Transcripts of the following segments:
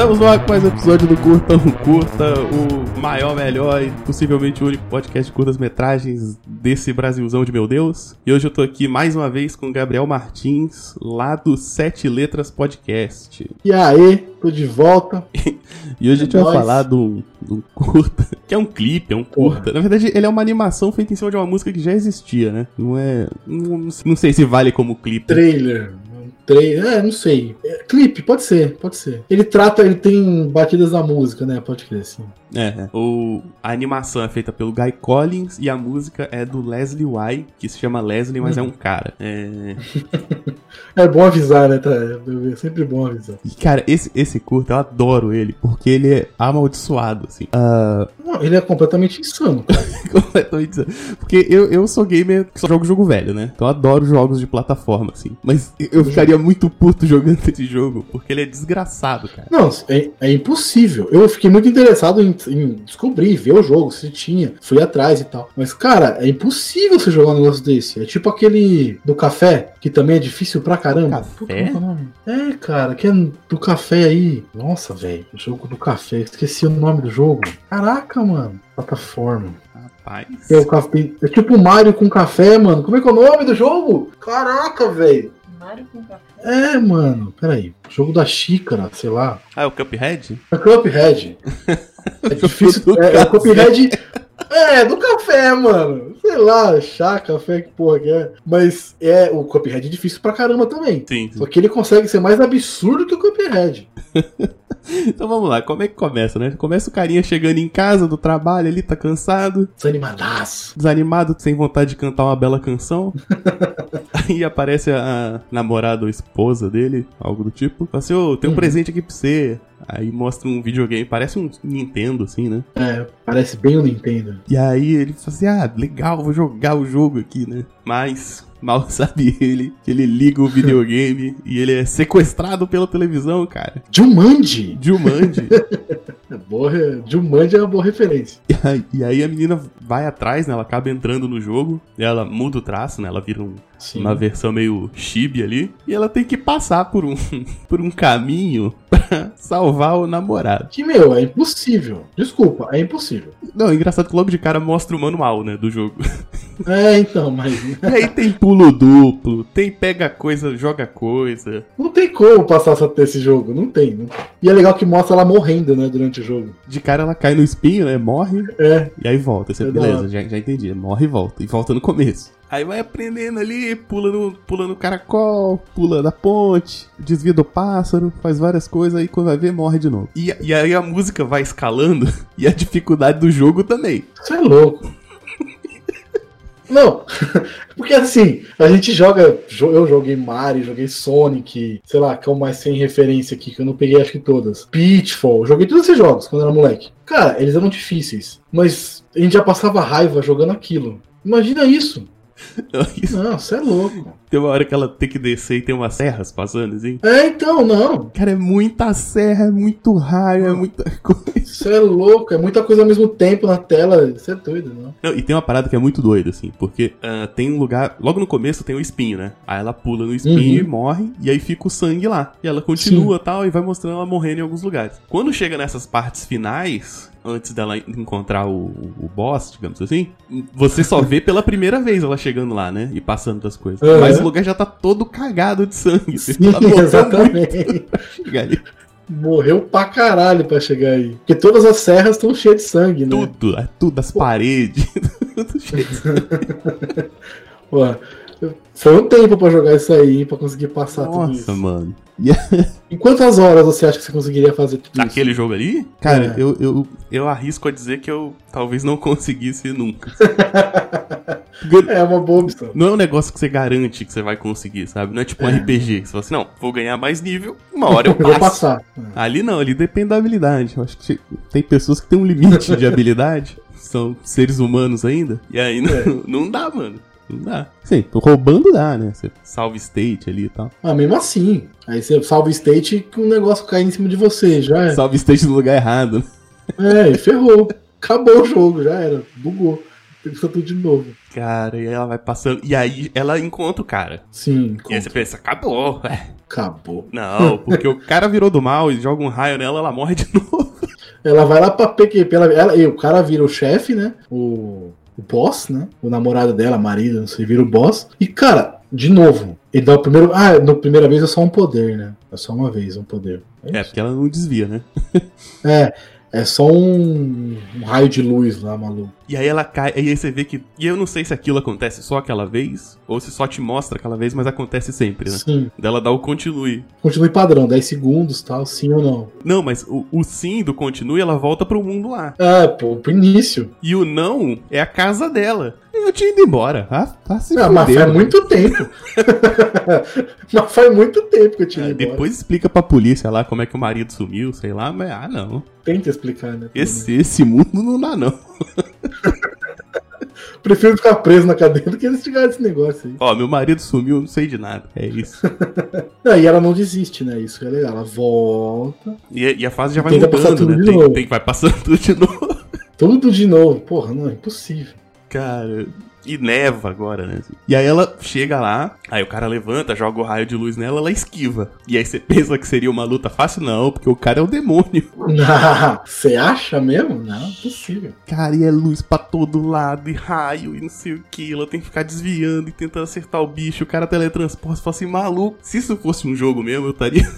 Estamos lá com mais um episódio do Curta um Curta, o maior, melhor e possivelmente o único podcast de curtas-metragens desse Brasilzão de meu Deus. E hoje eu tô aqui mais uma vez com o Gabriel Martins, lá do Sete Letras Podcast. E aí, tô de volta. e hoje é a gente nóis. vai falar do, do curta, que é um clipe, é um curta. Porra. Na verdade, ele é uma animação feita em cima de uma música que já existia, né? Não é. Não, não sei se vale como clipe. Trailer. É, não sei. É, clipe, pode ser, pode ser. Ele trata, ele tem batidas da música, né? Pode crer, sim. É, é, o, a animação é feita pelo Guy Collins e a música é do Leslie Y, que se chama Leslie, mas hum. é um cara. É... é bom avisar, né? Tá? É sempre bom avisar. E, cara, esse, esse curto, eu adoro ele, porque ele é amaldiçoado, assim. Uh... Não, ele é completamente insano, cara. completamente insano. Porque eu, eu sou gamer que só jogo jogo velho, né? Então eu adoro jogos de plataforma, assim. Mas eu ficaria muito puto jogando esse jogo, porque ele é desgraçado, cara. Não, é, é impossível. Eu fiquei muito interessado em em descobrir, ver o jogo, se tinha, fui atrás e tal. Mas, cara, é impossível você jogar um negócio desse. É tipo aquele do café, que também é difícil pra caramba. Café? É, cara, que é do café aí. Nossa, velho, o jogo do café. Esqueci o nome do jogo. Caraca, mano. Plataforma. Rapaz. É, o café, é tipo Mario com café, mano. Como é que é o nome do jogo? Caraca, velho. Mario com café. É, mano, peraí. Jogo da xícara, sei lá. Ah, é o Cuphead? É o Cuphead. é difícil. É, é, o Cuphead. É, do café, mano. Sei lá, chá, café, que porra que é. Mas é, o Cuphead é difícil pra caramba também. Sim, sim. Só que ele consegue ser mais absurdo que o Cuphead. então vamos lá, como é que começa, né? Começa o carinha chegando em casa do trabalho, ele tá cansado. Desanimadaço. Desanimado, sem vontade de cantar uma bela canção. Aí aparece a namorada ou esposa dele, algo do tipo. Fala assim, ô, oh, tem um uhum. presente aqui pra você. Aí mostra um videogame, parece um Nintendo, assim, né? É, parece bem o um Nintendo. E aí ele fala assim, ah, legal, vou jogar o jogo aqui, né? Mas Mal sabe ele que ele liga o videogame e ele é sequestrado pela televisão, cara. Jumanji! Jumanji. boa, Jumanji é uma boa referência. E aí, e aí, a menina vai atrás, né? Ela acaba entrando no jogo, ela muda o traço, né? Ela vira um, uma versão meio chibi ali. E ela tem que passar por um, por um caminho pra salvar o namorado. Que, meu, é impossível. Desculpa, é impossível. Não, é engraçado que logo de cara mostra o manual, né? Do jogo. É, então, mas. E aí tem pulo duplo, tem pega coisa, joga coisa. Não tem como passar só esse jogo, não tem, não E é legal que mostra ela morrendo, né, durante o jogo. De cara ela cai no espinho, né? Morre. É. E aí volta. Você, é beleza, já, já entendi. Morre e volta. E volta no começo. Aí vai aprendendo ali, pula no, pula no caracol, pula da ponte, desvia do pássaro, faz várias coisas, aí quando vai ver, morre de novo. E, e aí a música vai escalando e a dificuldade do jogo também. Isso é louco. Não, porque assim, a gente joga. Eu joguei Mario, joguei Sonic, sei lá, que é o mais sem referência aqui, que eu não peguei acho que todas. Pitfall, joguei todos esses jogos quando era moleque. Cara, eles eram difíceis, mas a gente já passava raiva jogando aquilo. Imagina isso. Não, você é louco. Tem uma hora que ela tem que descer e tem umas serras passando, assim. É, então, não. Cara, é muita serra, é muito raio, é muita coisa. Isso é louco, é muita coisa ao mesmo tempo na tela. Isso é doido, não. não e tem uma parada que é muito doida, assim, porque uh, tem um lugar. Logo no começo tem o um espinho, né? Aí ela pula no espinho uhum. e morre, e aí fica o sangue lá. E ela continua Sim. tal, e vai mostrando ela morrendo em alguns lugares. Quando chega nessas partes finais, antes dela encontrar o, o boss, digamos assim, você só vê pela primeira vez ela chegando lá, né? E passando das coisas. Uhum. Mas o lugar já tá todo cagado de sangue. Sim, exatamente. Morreu pra caralho pra chegar aí. Porque todas as serras estão cheias de sangue, né? Tudo, é tudo, as paredes, tudo cheio de sangue. Pô, foi um tempo pra jogar isso aí, pra conseguir passar Nossa, tudo isso. Nossa, mano. em quantas horas você acha que você conseguiria fazer tudo isso? Aquele jogo ali? Cara, é. eu, eu, eu arrisco a dizer que eu talvez não conseguisse nunca. é uma boa opção. Não é um negócio que você garante que você vai conseguir, sabe? Não é tipo um é. RPG. Você fala assim, não, vou ganhar mais nível, uma hora eu passo. vou passar. Ali não, ali depende da habilidade. Eu acho que tem pessoas que têm um limite de habilidade. São seres humanos ainda. E aí não, é. não dá, mano. Não dá. Sim, roubando dá, né? Você salva state ali e tal. Ah, mesmo assim. Aí você salva state que um negócio cai em cima de você, já é. Salva state no lugar errado. É, e ferrou. Acabou o jogo, já era. Bugou. Pensa tudo de novo. Cara, e ela vai passando. E aí ela encontra o cara. Sim. E aí você pensa, acabou. É. Acabou. Não, porque o cara virou do mal e joga um raio nela, ela morre de novo. Ela vai lá pra PQP, ela, ela, e o cara vira o chefe, né? O, o boss, né? O namorado dela, marido, não sei, vira o boss. E, cara, de novo, ele dá o primeiro. Ah, na primeira vez é só um poder, né? É só uma vez um poder. É, é porque ela não desvia, né? é. É só um, um, raio de luz lá, maluco. E aí ela cai, e aí você vê que. E eu não sei se aquilo acontece só aquela vez, ou se só te mostra aquela vez, mas acontece sempre, né? Sim. Dela dá o continue. Continue padrão, 10 segundos tal, sim ou não. Não, mas o, o sim do continue, ela volta pro mundo lá. É, pô, pro início. E o não é a casa dela. Eu tinha ido embora. Ah, tá se não, mas faz muito tempo. mas faz muito tempo que eu tinha é, ido embora. Depois explica pra polícia lá como é que o marido sumiu, sei lá, mas ah, não. Tenta explicar, né? Esse, esse mundo não dá, não. Prefiro ficar preso na cadeia do que investigar esse negócio aí. Ó, meu marido sumiu, não sei de nada. É isso. não, e ela não desiste, né? Isso que é legal. Ela volta. E, e a fase já vai mudando, né? Tem, tem, vai passando tudo de novo. Tudo de novo. Porra, não, é impossível. Cara, e neva agora, né? E aí ela chega lá, aí o cara levanta, joga o raio de luz nela, ela esquiva. E aí você pensa que seria uma luta fácil? Não, porque o cara é o demônio. Você acha mesmo? Não, é possível. Cara, e é luz pra todo lado, e raio, e não sei o que. Ela tem que ficar desviando e tentando acertar o bicho. O cara teletransporta e fala assim, maluco, se isso fosse um jogo mesmo, eu estaria.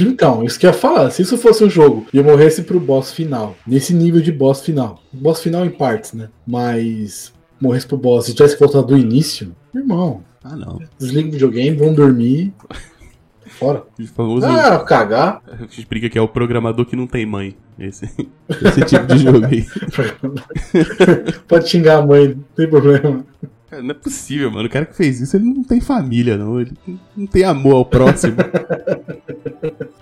Então, isso que eu ia falar. Se isso fosse um jogo e eu morresse pro boss final, nesse nível de boss final, boss final em partes, né? Mas morresse pro boss e tivesse voltado do início, irmão. Ah, não. Desliga o videogame, vão dormir. Fora. Famoso... Ah, cagar. A gente briga que é o programador que não tem mãe. Esse, esse tipo de jogo aí. Pode xingar a mãe, não tem problema. Não é possível, mano. O cara que fez isso, ele não tem família, não. Ele não tem amor ao próximo.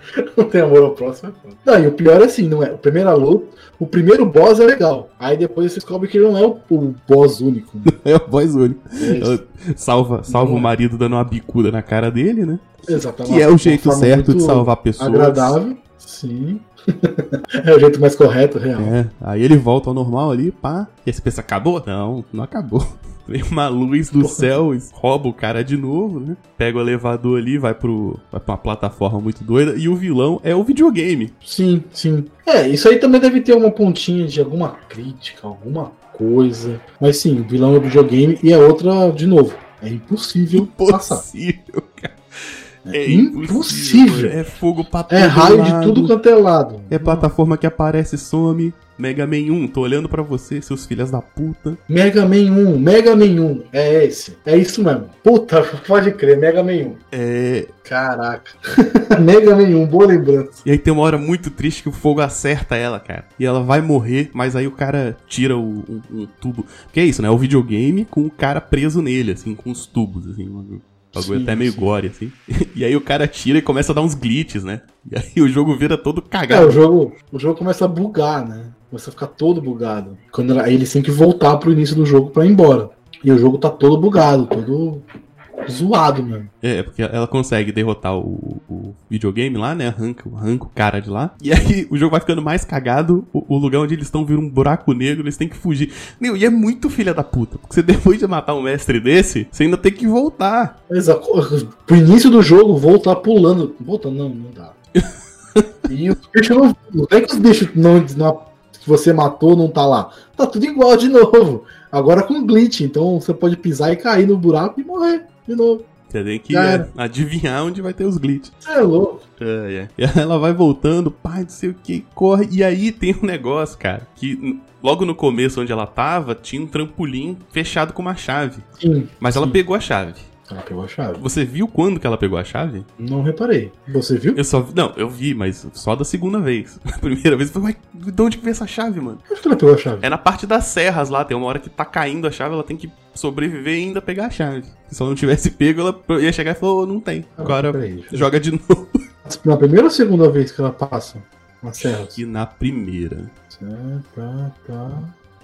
não tem amor ao próximo. É não, e o pior é assim, não é? O primeiro luta, o primeiro boss é legal. Aí depois você descobre que ele não é o, o boss único. é o boss único. É salva salva o é. marido dando uma bicuda na cara dele, né? Exatamente. Que é o jeito certo de salvar pessoas. Agradável, sim. é o jeito mais correto, real. É, aí ele volta ao normal ali, pá. E aí você pensa, acabou? Não, não acabou. Vem uma luz do céu, rouba o cara de novo, né? Pega o elevador ali, vai, pro, vai pra uma plataforma muito doida. E o vilão é o videogame. Sim, sim. É, isso aí também deve ter uma pontinha de alguma crítica, alguma coisa. Mas sim, o vilão é o videogame e a outra, de novo, é impossível, impossível passar. Impossível, cara. É, impossível. É fogo pra é É raio lado. de tudo quanto é lado. É plataforma que aparece e some. Mega Man 1, tô olhando para você, seus filhos da puta. Mega Man 1, Mega Man 1, é esse. É isso mesmo. Puta, pode crer, Mega Man 1. É. Caraca. Mega Man 1, boa lembrança. E aí tem uma hora muito triste que o fogo acerta ela, cara. E ela vai morrer, mas aí o cara tira o, o, o tubo. Que é isso, né? O videogame com o cara preso nele, assim, com os tubos, assim. O bagulho sim, até meio sim. gore, assim. E aí o cara tira e começa a dar uns glitches, né? E aí o jogo vira todo cagado. É, o jogo, o jogo começa a bugar, né? Começa a ficar todo bugado. Quando aí eles têm que voltar pro início do jogo para ir embora. E o jogo tá todo bugado, todo zoado mesmo. É, porque ela consegue derrotar o, o videogame lá, né? Arranca, arranca o cara de lá. E aí o jogo vai ficando mais cagado. O, o lugar onde eles estão vira um buraco negro, eles têm que fugir. Meu, e é muito filha da puta. Porque você depois de matar um mestre desse, você ainda tem que voltar. Exato. Pro início do jogo, voltar pulando. Voltando, não, não dá. e os bichos não. Não é que os bichos não, não que você matou não tá lá. Tá tudo igual de novo. Agora com glitch, então você pode pisar e cair no buraco e morrer de novo. Você tem que é, adivinhar onde vai ter os glitches. É louco. É, é. E ela vai voltando, pai, não sei o que, corre. E aí tem um negócio, cara, que logo no começo onde ela tava, tinha um trampolim fechado com uma chave. Sim. Mas sim. ela pegou a chave. Ela pegou a chave. Você viu quando que ela pegou a chave? Não reparei. Você viu? Eu só Não, eu vi, mas só da segunda vez. A primeira vez eu falei, mas de onde que veio essa chave, mano? Onde que ela pegou a chave? É na parte das serras lá, tem uma hora que tá caindo a chave, ela tem que sobreviver e ainda pegar a chave. Se ela não tivesse pego, ela ia chegar e falou, oh, não tem. Ah, Agora joga de novo. Na primeira ou segunda vez que ela passa? Nas serras? E na primeira. Certo, tá, tá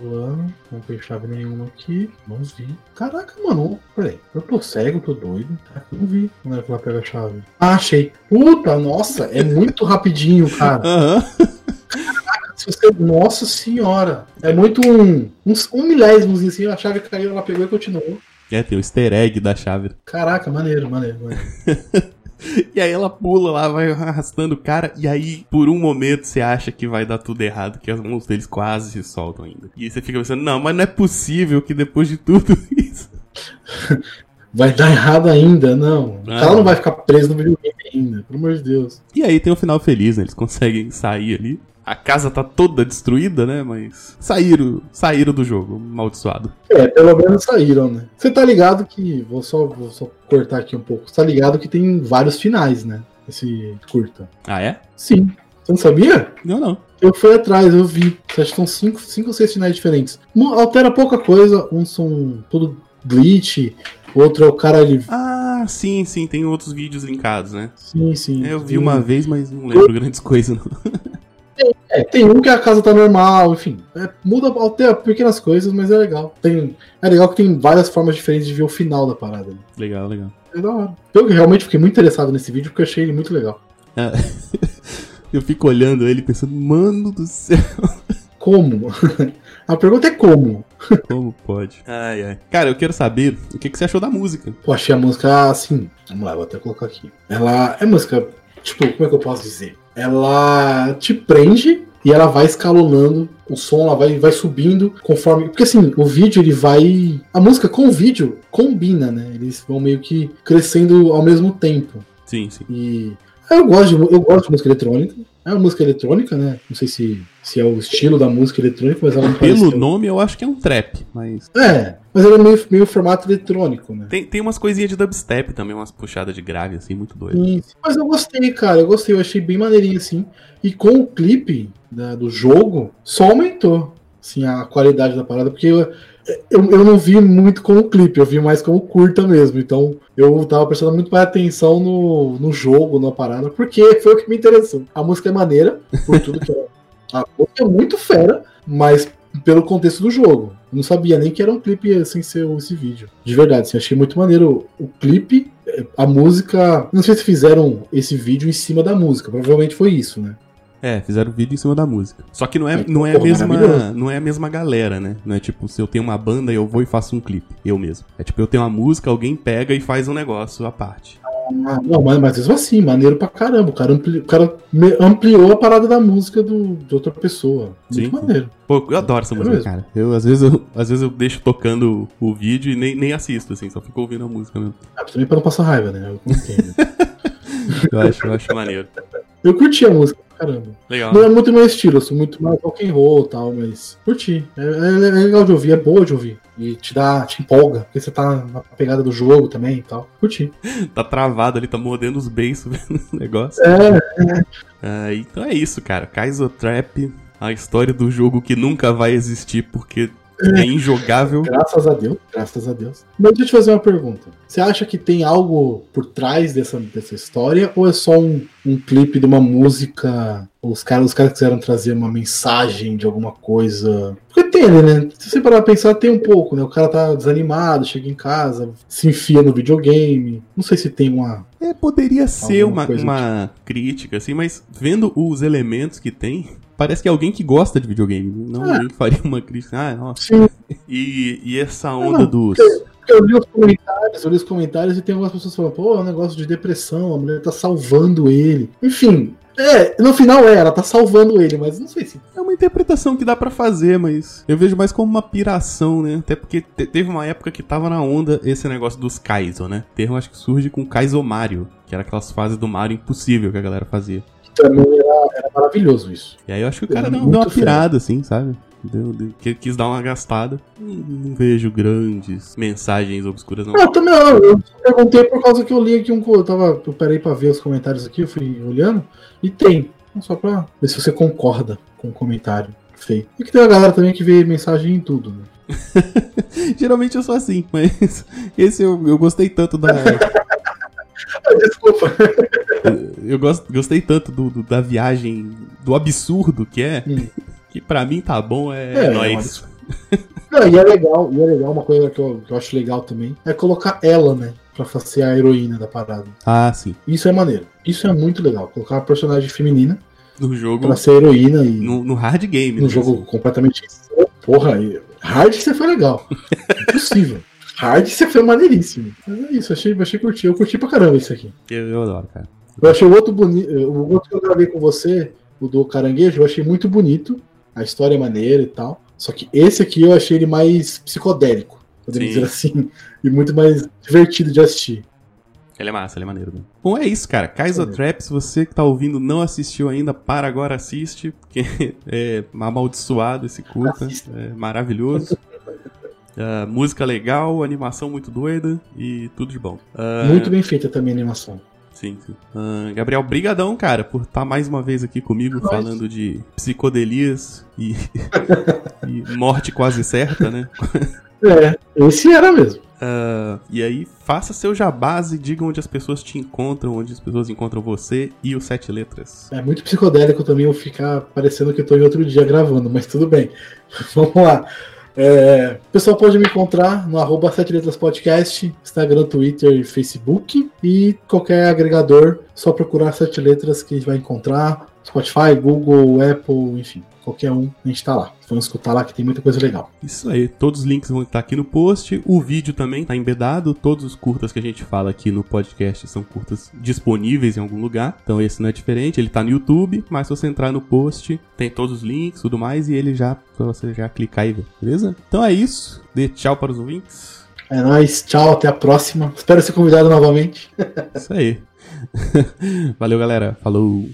ano, não tem chave nenhuma aqui, não vi. Caraca, mano, peraí, eu tô cego, tô doido. Não vi como é que ela pega a chave. Ah, achei. Puta, nossa, é muito rapidinho, cara. Aham. Você. Nossa senhora! É muito um. Um, um milésimos assim, a chave caiu, ela pegou e continuou. É, tem o easter egg da chave. Caraca, maneiro, maneiro, maneiro. e aí ela pula lá, vai arrastando o cara, e aí, por um momento, você acha que vai dar tudo errado, que as mãos deles quase se soltam ainda. E aí você fica pensando, não, mas não é possível que depois de tudo isso. vai dar errado ainda, não. Ah, ela não vai ficar preso no videogame ainda, pelo amor de Deus. E aí tem um final feliz, né? Eles conseguem sair ali a casa tá toda destruída, né? Mas saíram, saíram do jogo, maldiçoado. É, pelo menos saíram, né? Você tá ligado que. Vou só, vou só cortar aqui um pouco. Você tá ligado que tem vários finais, né? Esse curta. Ah, é? Sim. Você não sabia? Não, não. Eu fui atrás, eu vi. Acho que são cinco, cinco ou seis finais diferentes. altera pouca coisa, uns são tudo glitch, outro é o cara ali. Ah, sim, sim, tem outros vídeos linkados, né? Sim, sim. Eu vi uma vez, mas não lembro eu... grandes coisas, não. É, tem um que a casa tá normal, enfim. É, muda até pequenas coisas, mas é legal. Tem, é legal que tem várias formas diferentes de ver o final da parada. Né? Legal, legal. É da hora. Eu realmente fiquei muito interessado nesse vídeo porque eu achei ele muito legal. É. eu fico olhando ele pensando, mano do céu. Como? A pergunta é como? Como pode? Ai, ai. Cara, eu quero saber o que, que você achou da música. Eu achei a música assim. Vamos lá, vou até colocar aqui. Ela é música. Tipo, como é que eu posso dizer? ela te prende e ela vai escalonando o som, ela vai, vai subindo conforme. Porque assim, o vídeo ele vai. A música com o vídeo combina, né? Eles vão meio que crescendo ao mesmo tempo. Sim, sim. E eu gosto de, eu gosto de música eletrônica. É uma música eletrônica, né? Não sei se, se é o estilo da música eletrônica, mas ela Pelo nome, eu acho que é um trap, mas. É, mas ela é meio, meio formato eletrônico, né? Tem, tem umas coisinhas de dubstep também, umas puxadas de grave, assim, muito doido. Sim, mas eu gostei, cara. Eu gostei, eu achei bem maneirinho, assim. E com o clipe né, do jogo, só aumentou assim, a qualidade da parada, porque eu, eu, eu não vi muito como clipe, eu vi mais como curta mesmo. Então eu tava prestando muito mais atenção no, no jogo, na parada, porque foi o que me interessou. A música é maneira, por tudo que é. A música é muito fera, mas pelo contexto do jogo. Eu não sabia nem que era um clipe sem ser esse vídeo. De verdade, assim, achei muito maneiro o clipe, a música. Não sei se fizeram esse vídeo em cima da música, provavelmente foi isso, né? É, fizeram vídeo em cima da música. Só que não é, não é, a mesma, não é a mesma galera, né? Não é tipo, se eu tenho uma banda, eu vou e faço um clipe, eu mesmo. É tipo, eu tenho uma música, alguém pega e faz um negócio à parte. Ah, não, mas, mas mesmo assim, maneiro pra caramba. O cara, ampli, o cara ampliou a parada da música do, de outra pessoa. Muito Sim. maneiro. Pô, eu adoro essa é música, mesmo. cara. Eu às, vezes, eu, às vezes eu deixo tocando o vídeo e nem, nem assisto, assim, só fico ouvindo a música mesmo. Ah, também pra não passar raiva, né? Eu eu, acho, eu acho maneiro. Eu curti a música caramba. Legal. Não é muito meu estilo, eu sou muito mais rock and roll e tal, mas curti. É, é, é, legal de ouvir, é boa de ouvir. E te dá, te empolga, porque você tá na pegada do jogo também e tal. Curti. tá travado ali, tá mordendo os beiços vendo o negócio. É, é. Ah, então é isso, cara. Kaizo Trap, a história do jogo que nunca vai existir porque é injogável. Graças a Deus, graças a Deus. Mas deixa eu te fazer uma pergunta. Você acha que tem algo por trás dessa, dessa história ou é só um, um clipe de uma música? Os caras, os caras quiseram trazer uma mensagem de alguma coisa. Porque tem, né? Se você parar pra pensar, tem um pouco, né? O cara tá desanimado, chega em casa, se enfia no videogame. Não sei se tem uma. É, poderia ser uma, uma tipo. crítica, assim, mas vendo os elementos que tem, parece que é alguém que gosta de videogame. Não é. faria uma crítica. Ah, nossa. Sim. E, e essa onda não, dos. Eu li os comentários, eu li os comentários e tem algumas pessoas falando, pô, é um negócio de depressão, a mulher tá salvando ele. Enfim, é, no final é, ela tá salvando ele, mas não sei se. É uma interpretação que dá para fazer, mas eu vejo mais como uma piração, né? Até porque te teve uma época que tava na onda esse negócio dos Kaizo, né? Termo acho que surge com Kaizo Mario, que era aquelas fases do Mario impossível que a galera fazia também era, era maravilhoso isso. E aí eu acho que o cara deu, deu uma pirada, assim, sabe? Deu, deu, quis dar uma gastada. Não, não, vejo grandes mensagens obscuras, não. Não, também não. Eu perguntei por causa que eu li aqui um. Eu, tava, eu parei pra ver os comentários aqui, eu fui olhando. E tem. Só pra ver se você concorda com o comentário feio. E que tem uma galera também que vê mensagem em tudo, né? Geralmente eu sou assim, mas esse eu, eu gostei tanto da. Desculpa. Eu gost, gostei tanto do, do, da viagem, do absurdo que é, hum. que pra mim tá bom, é, é nóis. Não, e é legal, e é legal, uma coisa que eu, que eu acho legal também, é colocar ela, né? Pra ser a heroína da parada. Ah, sim. Isso é maneiro. Isso é muito legal. Colocar uma personagem feminina No jogo. Pra ser heroína e. No, no hard game. No né, jogo assim. completamente. Porra, hard você foi legal. Impossível. Hard você foi maneiríssimo. Mas é isso, achei, achei curtir. Eu curti pra caramba isso aqui. Eu, eu adoro, cara. Eu achei o outro bonito. O outro que eu gravei com você, o do caranguejo, eu achei muito bonito. A história é maneira e tal. Só que esse aqui eu achei ele mais psicodélico, podemos Sim. dizer assim. E muito mais divertido de assistir. Ele é massa, ele é maneiro. Né? Bom, é isso, cara. Kaiser é. Trap, se você que tá ouvindo não assistiu ainda, para agora, assiste, porque é amaldiçoado esse curta. É maravilhoso. Uh, música legal, animação muito doida e tudo de bom. Uh, muito bem feita também a animação. Sim, sim. Uh, Gabriel, brigadão, cara, por estar tá mais uma vez aqui comigo Nossa. falando de psicodelias e, e morte quase certa, né? É, esse era mesmo. Uh, e aí, faça seu jabás e diga onde as pessoas te encontram, onde as pessoas encontram você e o Sete Letras. É muito psicodélico também eu ficar parecendo que eu tô em outro dia gravando, mas tudo bem. Vamos lá. É, o pessoal pode me encontrar no arroba Sete Letras Podcast, Instagram, Twitter e Facebook. E qualquer agregador, só procurar Sete Letras que vai encontrar. Spotify, Google, Apple, enfim qualquer um, a gente tá lá. Vamos escutar lá que tem muita coisa legal. Isso aí, todos os links vão estar aqui no post. O vídeo também tá embedado. Todos os curtas que a gente fala aqui no podcast são curtas disponíveis em algum lugar. Então esse não é diferente, ele tá no YouTube, mas se você entrar no post, tem todos os links, tudo mais, e ele já, pra você já clicar e ver, beleza? Então é isso. Dê tchau para os ouvintes. É nóis, tchau, até a próxima. Espero ser convidado novamente. Isso aí. Valeu, galera. Falou.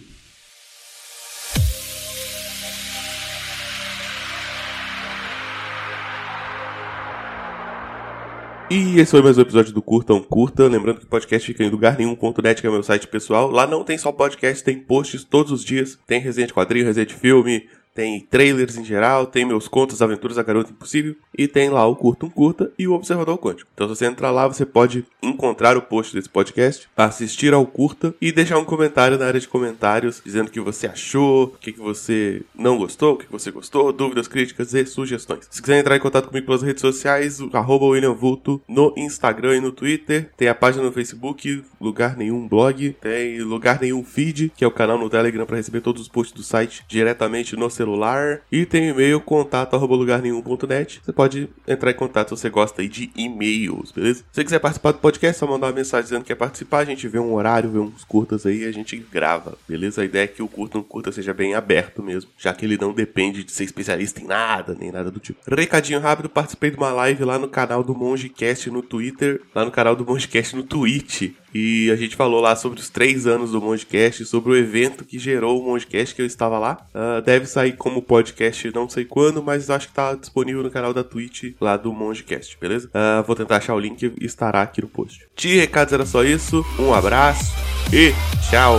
E esse foi mais um episódio do Curta um Curta. Lembrando que o podcast fica em lugar nenhum.net, que é meu site pessoal. Lá não tem só podcast, tem posts todos os dias. Tem resenha de quadrinho, resenha de filme, tem trailers em geral, tem meus contos, aventuras da Garota Impossível, e tem lá o Curta um Curta e o Observador Quântico. Então se você entrar lá, você pode encontrar o post desse podcast, assistir ao Curta e deixar um comentário na área de comentários, dizendo o que você achou, o que, você não gostou, o que, você gostou, dúvidas, críticas e sugestões. Se quiser entrar em contato comigo pelas redes sociais, arroba William Vulto no Instagram e no Twitter, tem a página no Facebook, Lugar Nenhum Blog, tem Lugar Nenhum Feed, que é o canal no Telegram para receber todos os posts do site diretamente no celular celular e tem e-mail contato arroba lugar nenhum.net. Você pode entrar em contato se você gosta aí de e-mails, beleza? Se você quiser participar do podcast, é só mandar uma mensagem dizendo que quer participar, a gente vê um horário, vê uns curtas aí e a gente grava, beleza? A ideia é que o curta, um curta seja bem aberto mesmo, já que ele não depende de ser especialista em nada, nem nada do tipo. Recadinho rápido, participei de uma live lá no canal do Mongecast no Twitter, lá no canal do Mongecast no Twitch. E a gente falou lá sobre os três anos do Mondcast, sobre o evento que gerou o Mondcast, que eu estava lá. Uh, deve sair como podcast não sei quando, mas acho que está disponível no canal da Twitch lá do Mondcast, beleza? Uh, vou tentar achar o link estará aqui no post. De recados era só isso, um abraço e tchau!